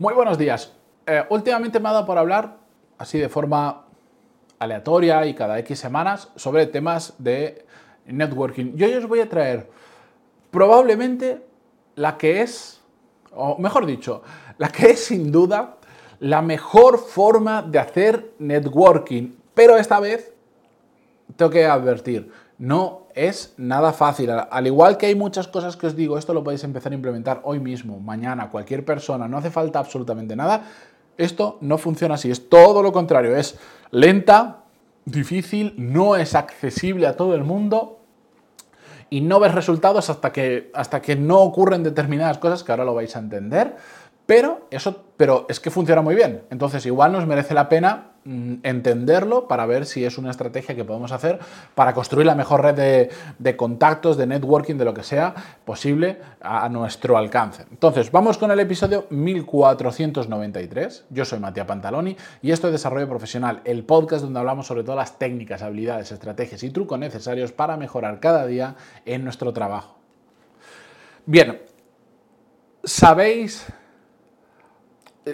Muy buenos días. Eh, últimamente me ha dado por hablar, así de forma aleatoria y cada X semanas, sobre temas de networking. Yo hoy os voy a traer probablemente la que es, o mejor dicho, la que es sin duda la mejor forma de hacer networking. Pero esta vez tengo que advertir, no es nada fácil. Al igual que hay muchas cosas que os digo, esto lo podéis empezar a implementar hoy mismo, mañana, cualquier persona, no hace falta absolutamente nada. Esto no funciona así, es todo lo contrario, es lenta, difícil, no es accesible a todo el mundo y no ves resultados hasta que, hasta que no ocurren determinadas cosas que ahora lo vais a entender. Pero, eso, pero es que funciona muy bien. Entonces, igual nos merece la pena mm, entenderlo para ver si es una estrategia que podemos hacer para construir la mejor red de, contactos, de networking, de lo que sea posible a, nuestro alcance. Entonces, vamos con el episodio 1493. Yo soy Matías Pantaloni y esto es Desarrollo Profesional, el podcast donde hablamos sobre todas las técnicas, habilidades, estrategias y trucos necesarios para mejorar cada día en nuestro trabajo. Bien, ¿sabéis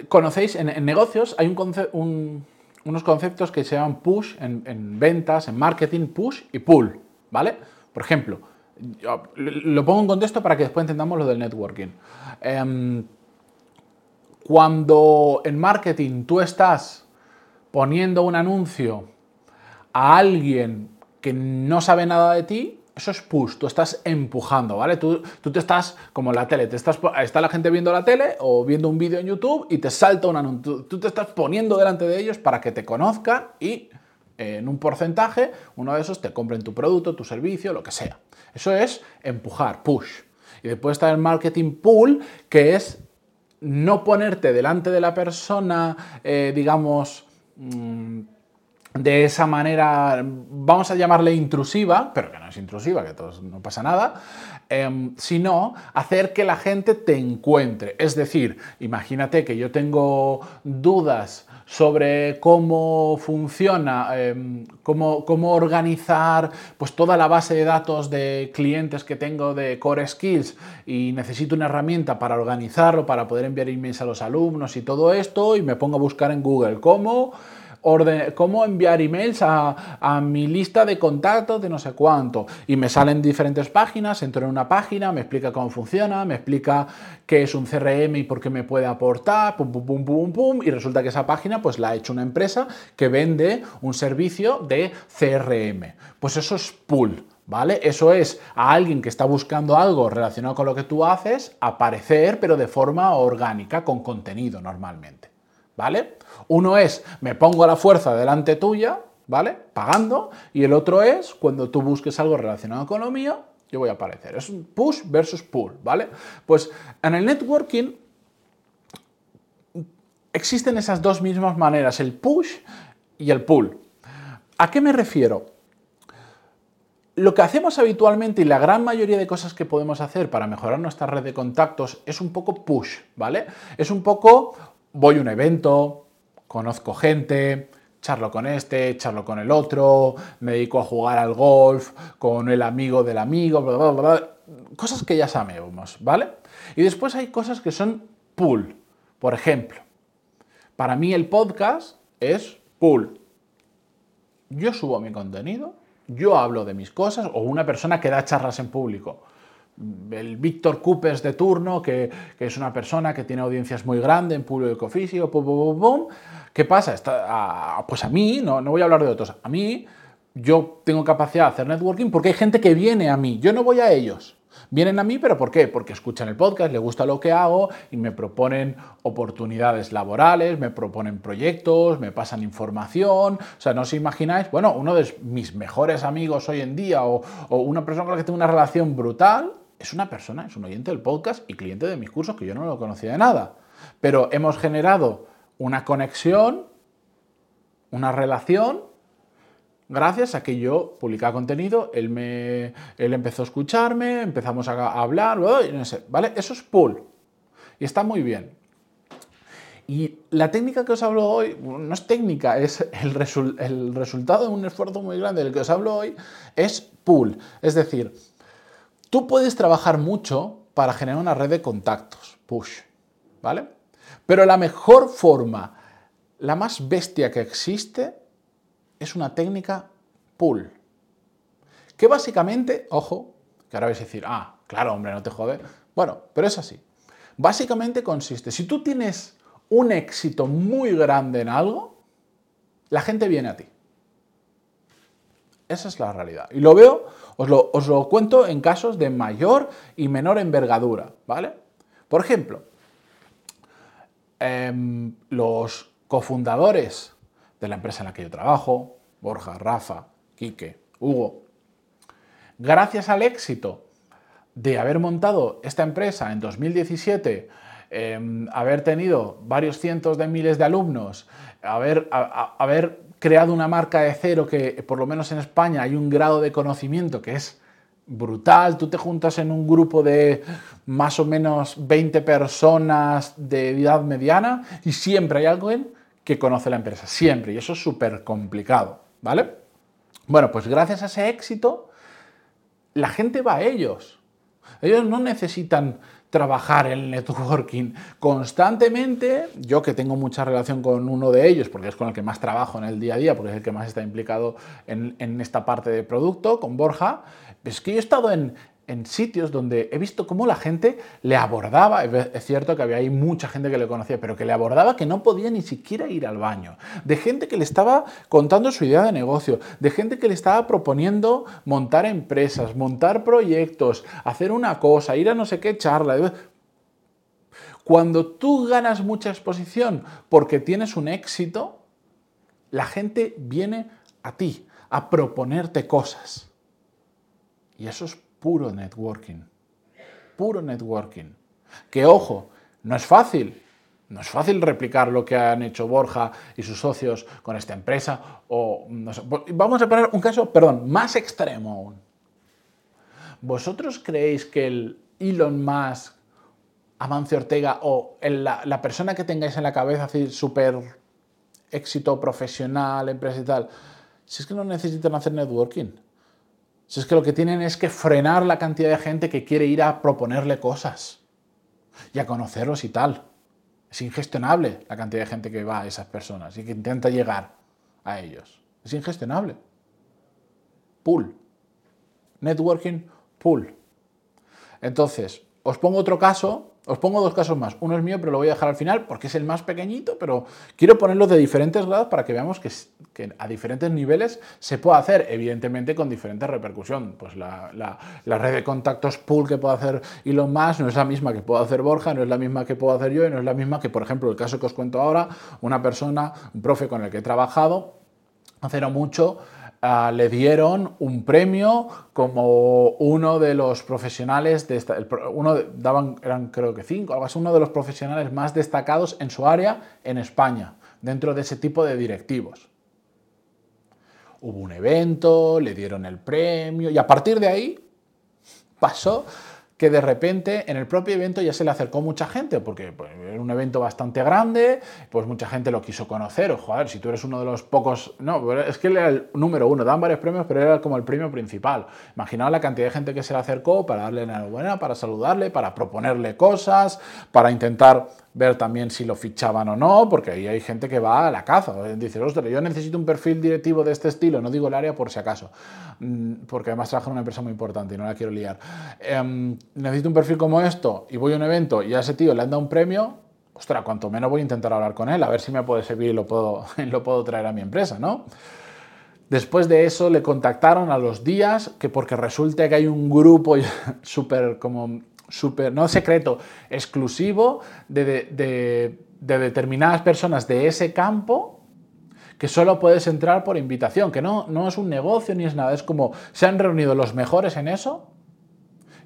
conocéis, en, negocios hay unos conceptos que se llaman push en, ventas, en marketing, push y pull, ¿vale? Por ejemplo, lo pongo en contexto para que después entendamos lo del networking. Em, cuando en marketing tú estás poniendo un anuncio a alguien que no sabe nada de ti, eso es push, tú estás empujando, ¿vale? Tú, tú te estás, como la tele, te estás, está la gente viendo la tele o viendo un vídeo en YouTube y te salta un anuncio. Tú, te estás poniendo delante de ellos para que te conozcan y eh, en un porcentaje uno de esos te compren tu producto, tu servicio, lo que sea. Eso es empujar, push. Y después está el marketing pull, que es no ponerte delante de la persona, eh, digamos... Mm, de esa manera, vamos a llamarle intrusiva, pero que no es intrusiva, que no pasa nada, em, sino hacer que la gente te encuentre. Es decir, imagínate que yo tengo dudas sobre cómo funciona, em, cómo, cómo, organizar pues, toda la base de datos de clientes que tengo de Core Skills y necesito una herramienta para organizarlo, para poder enviar emails a los alumnos y todo esto, y me pongo a buscar en Google cómo cómo enviar emails a, mi lista de contactos de no sé cuánto. Y me salen diferentes páginas, entro en una página, me explica cómo funciona, me explica qué es un CRM y por qué me puede aportar, pum, pum, pum, pum, pum, y resulta que esa página pues la ha hecho una empresa que vende un servicio de CRM. Pues eso es pull. ¿Vale? Eso es a alguien que está buscando algo relacionado con lo que tú haces, aparecer, pero de forma orgánica, con contenido normalmente. ¿Vale? Uno es, me pongo a la fuerza delante tuya, ¿vale? Pagando. Y el otro es, cuando tú busques algo relacionado con lo mío, yo voy a aparecer. Es un push versus pull, ¿vale? Pues en el networking existen esas dos mismas maneras, el push y el pull. ¿A qué me refiero? Lo que hacemos habitualmente y la gran mayoría de cosas que podemos hacer para mejorar nuestra red de contactos es un poco push, ¿vale? Es un poco, voy a un evento, conozco gente, charlo con este, charlo con el otro, me dedico a jugar al golf con el amigo del amigo, bla, bla, bla, cosas que ya sabemos, ¿vale? Y después hay cosas que son pull. Por ejemplo, para mí el podcast es pull. Yo subo mi contenido, yo hablo de mis cosas o una persona que da charlas en público el Víctor Coopers de turno, que, es una persona que tiene audiencias muy grandes en público físico, pum, ¿qué pasa? Está, pues a mí, no, no voy a hablar de otros, a mí yo tengo capacidad de hacer networking porque hay gente que viene a mí, yo no voy a ellos. Vienen a mí, pero ¿por qué? Porque escuchan el podcast, les gusta lo que hago y me proponen oportunidades laborales, me proponen proyectos, me pasan información. O sea, no os imagináis, bueno, uno de mis mejores amigos hoy en día o una persona con la que tengo una relación brutal, es una persona, es un oyente del podcast y cliente de mis cursos que yo no lo conocía de nada. Pero hemos generado una conexión, una relación, gracias a que yo publicaba contenido, él, me, él empezó a escucharme, empezamos a hablar, no sé, ¿vale? Eso es pull. Y está muy bien. Y la técnica que os hablo hoy, no es técnica, es el, el resultado de un esfuerzo muy grande del que os hablo hoy, es pull. Es decir, Tú puedes trabajar mucho para generar una red de contactos, push, ¿vale? Pero la mejor forma, la más bestia que existe, es una técnica pull. Que básicamente, ojo, que ahora vais a decir, ah, claro, hombre, no te jode. Bueno, pero es así. Básicamente consiste, si tú tienes un éxito muy grande en algo, la gente viene a ti. Esa es la realidad. Y lo veo, os lo, os lo cuento en casos de mayor y menor envergadura, ¿vale? Por ejemplo, em, los cofundadores de la empresa en la que yo trabajo, Borja, Rafa, Quique, Hugo, gracias al éxito de haber montado esta empresa en 2017, em, haber tenido varios cientos de miles de alumnos, haber, haber creado una marca de cero que por lo menos en España hay un grado de conocimiento que es brutal, tú te juntas en un grupo de más o menos 20 personas de edad mediana y siempre hay alguien que conoce la empresa, siempre, y eso es súper complicado, ¿vale? Bueno, pues gracias a ese éxito, la gente va a ellos. Ellos no necesitan trabajar en networking constantemente. Yo que tengo mucha relación con uno de ellos, porque es con el que más trabajo en el día a día, porque es el que más está implicado en, en esta parte de producto, con Borja, es que yo he estado en, en sitios donde he visto cómo la gente le abordaba, es cierto que había ahí mucha gente que le conocía, pero que le abordaba que no podía ni siquiera ir al baño, de gente que le estaba contando su idea de negocio, de gente que le estaba proponiendo montar empresas, montar proyectos, hacer una cosa, ir a no sé qué charla. Cuando tú ganas mucha exposición porque tienes un éxito, la gente viene a ti a proponerte cosas. Y eso es puro networking. Puro networking. Que ojo, no es fácil. No es fácil replicar lo que han hecho Borja y sus socios con esta empresa. O, vamos a poner un caso, perdón, más extremo aún. ¿Vosotros creéis que el Elon Musk, Amancio Ortega o la, la, persona que tengáis en la cabeza, súper éxito profesional, empresa y tal, si es que no necesitan hacer networking? Si es que lo que tienen es que frenar la cantidad de gente que quiere ir a proponerle cosas y a conocerlos y tal. Es ingestionable la cantidad de gente que va a esas personas y que intenta llegar a ellos. Es ingestionable. Pool. Networking pool. Entonces, os pongo otro caso os pongo dos casos más. Uno es mío, pero lo voy a dejar al final porque es el más pequeñito, pero quiero ponerlos de diferentes grados para que veamos que, a diferentes niveles se puede hacer, evidentemente con diferente repercusión. Pues la, red de contactos pool que puede hacer Elon Musk no es la misma que puedo hacer Borja, no es la misma que puedo hacer yo y no es la misma que, por ejemplo, el caso que os cuento ahora, una persona, un profe con el que he trabajado hace no mucho, Ah, le dieron un premio como uno de los profesionales de esta, uno daban eran creo que cinco, algo así, uno de los profesionales más destacados en su área en España, dentro de ese tipo de directivos. Hubo un evento, le dieron el premio y a partir de ahí pasó que de repente en el propio evento ya se le acercó mucha gente, porque pues, era un evento bastante grande, pues mucha gente lo quiso conocer, o joder, si tú eres uno de los pocos, no, es que él era el número uno, dan varios premios, pero era como el premio principal. Imaginaos la cantidad de gente que se le acercó para darle enhorabuena, para saludarle, para proponerle cosas, para intentar ver también si lo fichaban o no, porque ahí hay gente que va a la caza. Dice, ostras, yo necesito un perfil directivo de este estilo, no digo el área por si acaso, mm, porque además trabajo en una empresa muy importante y no la quiero liar. Em, necesito un perfil como esto y voy a un evento y a ese tío le han dado un premio, ostras, cuanto menos voy a intentar hablar con él, a ver si me puede servir y lo puedo, lo puedo traer a mi empresa, ¿no? Después de eso le contactaron a los días, que porque resulta que hay un grupo súper como super, no secreto, exclusivo de, determinadas personas de ese campo que solo puedes entrar por invitación, que no, no es un negocio ni es nada, es como se han reunido los mejores en eso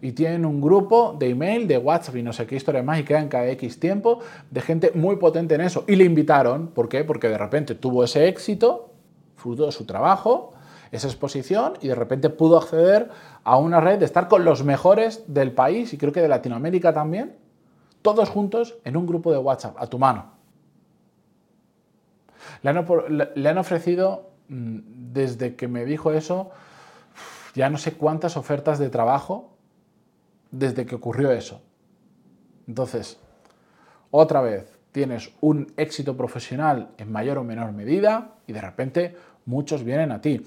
y tienen un grupo de email, de WhatsApp y no sé qué historia más y quedan cada X tiempo de gente muy potente en eso. Y le invitaron, ¿por qué? Porque de repente tuvo ese éxito, fruto de su trabajo, esa exposición y de repente pudo acceder a una red de estar con los mejores del país y creo que de Latinoamérica también, todos juntos en un grupo de WhatsApp, a tu mano. Le han, ofrecido, mm, desde que me dijo eso, ya no sé cuántas ofertas de trabajo desde que ocurrió eso. Entonces, otra vez, tienes un éxito profesional en mayor o menor medida y de repente muchos vienen a ti.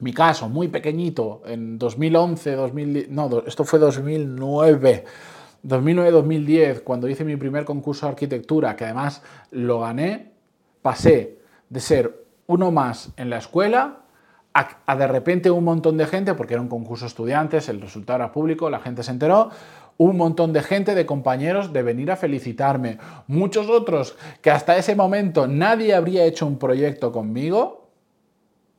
Mi caso, muy pequeñito, en 2011, 2010, no, esto fue 2009. 2009-2010, cuando hice mi primer concurso de arquitectura, que además lo gané, pasé de ser uno más en la escuela a, de repente un montón de gente, porque era un concurso de estudiantes, el resultado era público, la gente se enteró, un montón de gente, de compañeros, de venir a felicitarme. Muchos otros que hasta ese momento nadie habría hecho un proyecto conmigo,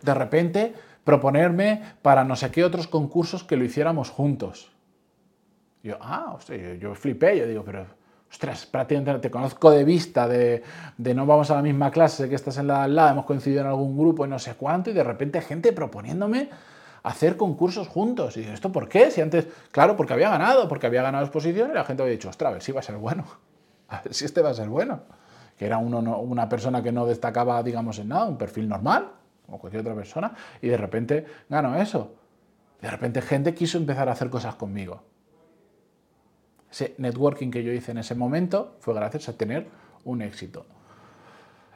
de repente proponerme para no sé qué otros concursos que lo hiciéramos juntos. Yo, ah, hostia, yo, flipé, yo digo, pero, ostras, prácticamente te conozco de vista, de, de, no vamos a la misma clase, que estás en la al lado, hemos coincidido en algún grupo y no sé cuánto, y de repente gente proponiéndome hacer concursos juntos. Y ¿esto por qué? Si antes, claro, porque había ganado, porque había ganado exposición y la gente había dicho, ostras, a ver si va a ser bueno, a ver si este va a ser bueno. Que era uno, una persona que no destacaba, digamos, en nada, un perfil normal, como cualquier otra persona, y de repente ganó eso. De repente gente quiso empezar a hacer cosas conmigo. Ese networking que yo hice en ese momento fue gracias a tener un éxito.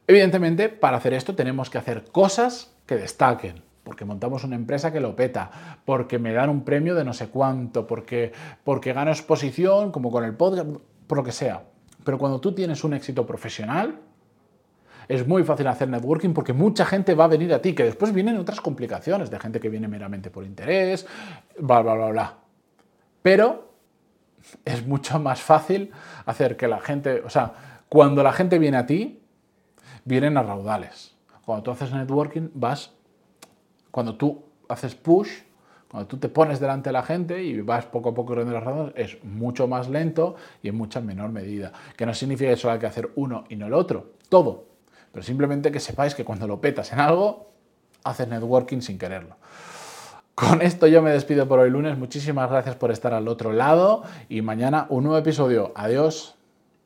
Evidentemente, para hacer esto tenemos que hacer cosas que destaquen, porque montamos una empresa que lo peta, porque me dan un premio de no sé cuánto, porque, porque gano exposición, como con el podcast, por lo que sea. Pero cuando tú tienes un éxito profesional, es muy fácil hacer networking porque mucha gente va a venir a ti, que después vienen otras complicaciones de gente que viene meramente por interés, bla, bla, bla, bla. Pero es mucho más fácil hacer que la gente, o sea, cuando la gente viene a ti, vienen a raudales. Cuando tú haces networking, vas, cuando tú haces push, cuando tú te pones delante de la gente y vas poco a poco corriendo las es mucho más lento y en mucha menor medida. Que no significa que solo hay que hacer uno y no el otro, todo. Pero simplemente que sepáis que cuando lo petas en algo, haces networking sin quererlo. Con esto yo me despido por hoy lunes. Muchísimas gracias por estar al otro lado y mañana un nuevo episodio. Adiós.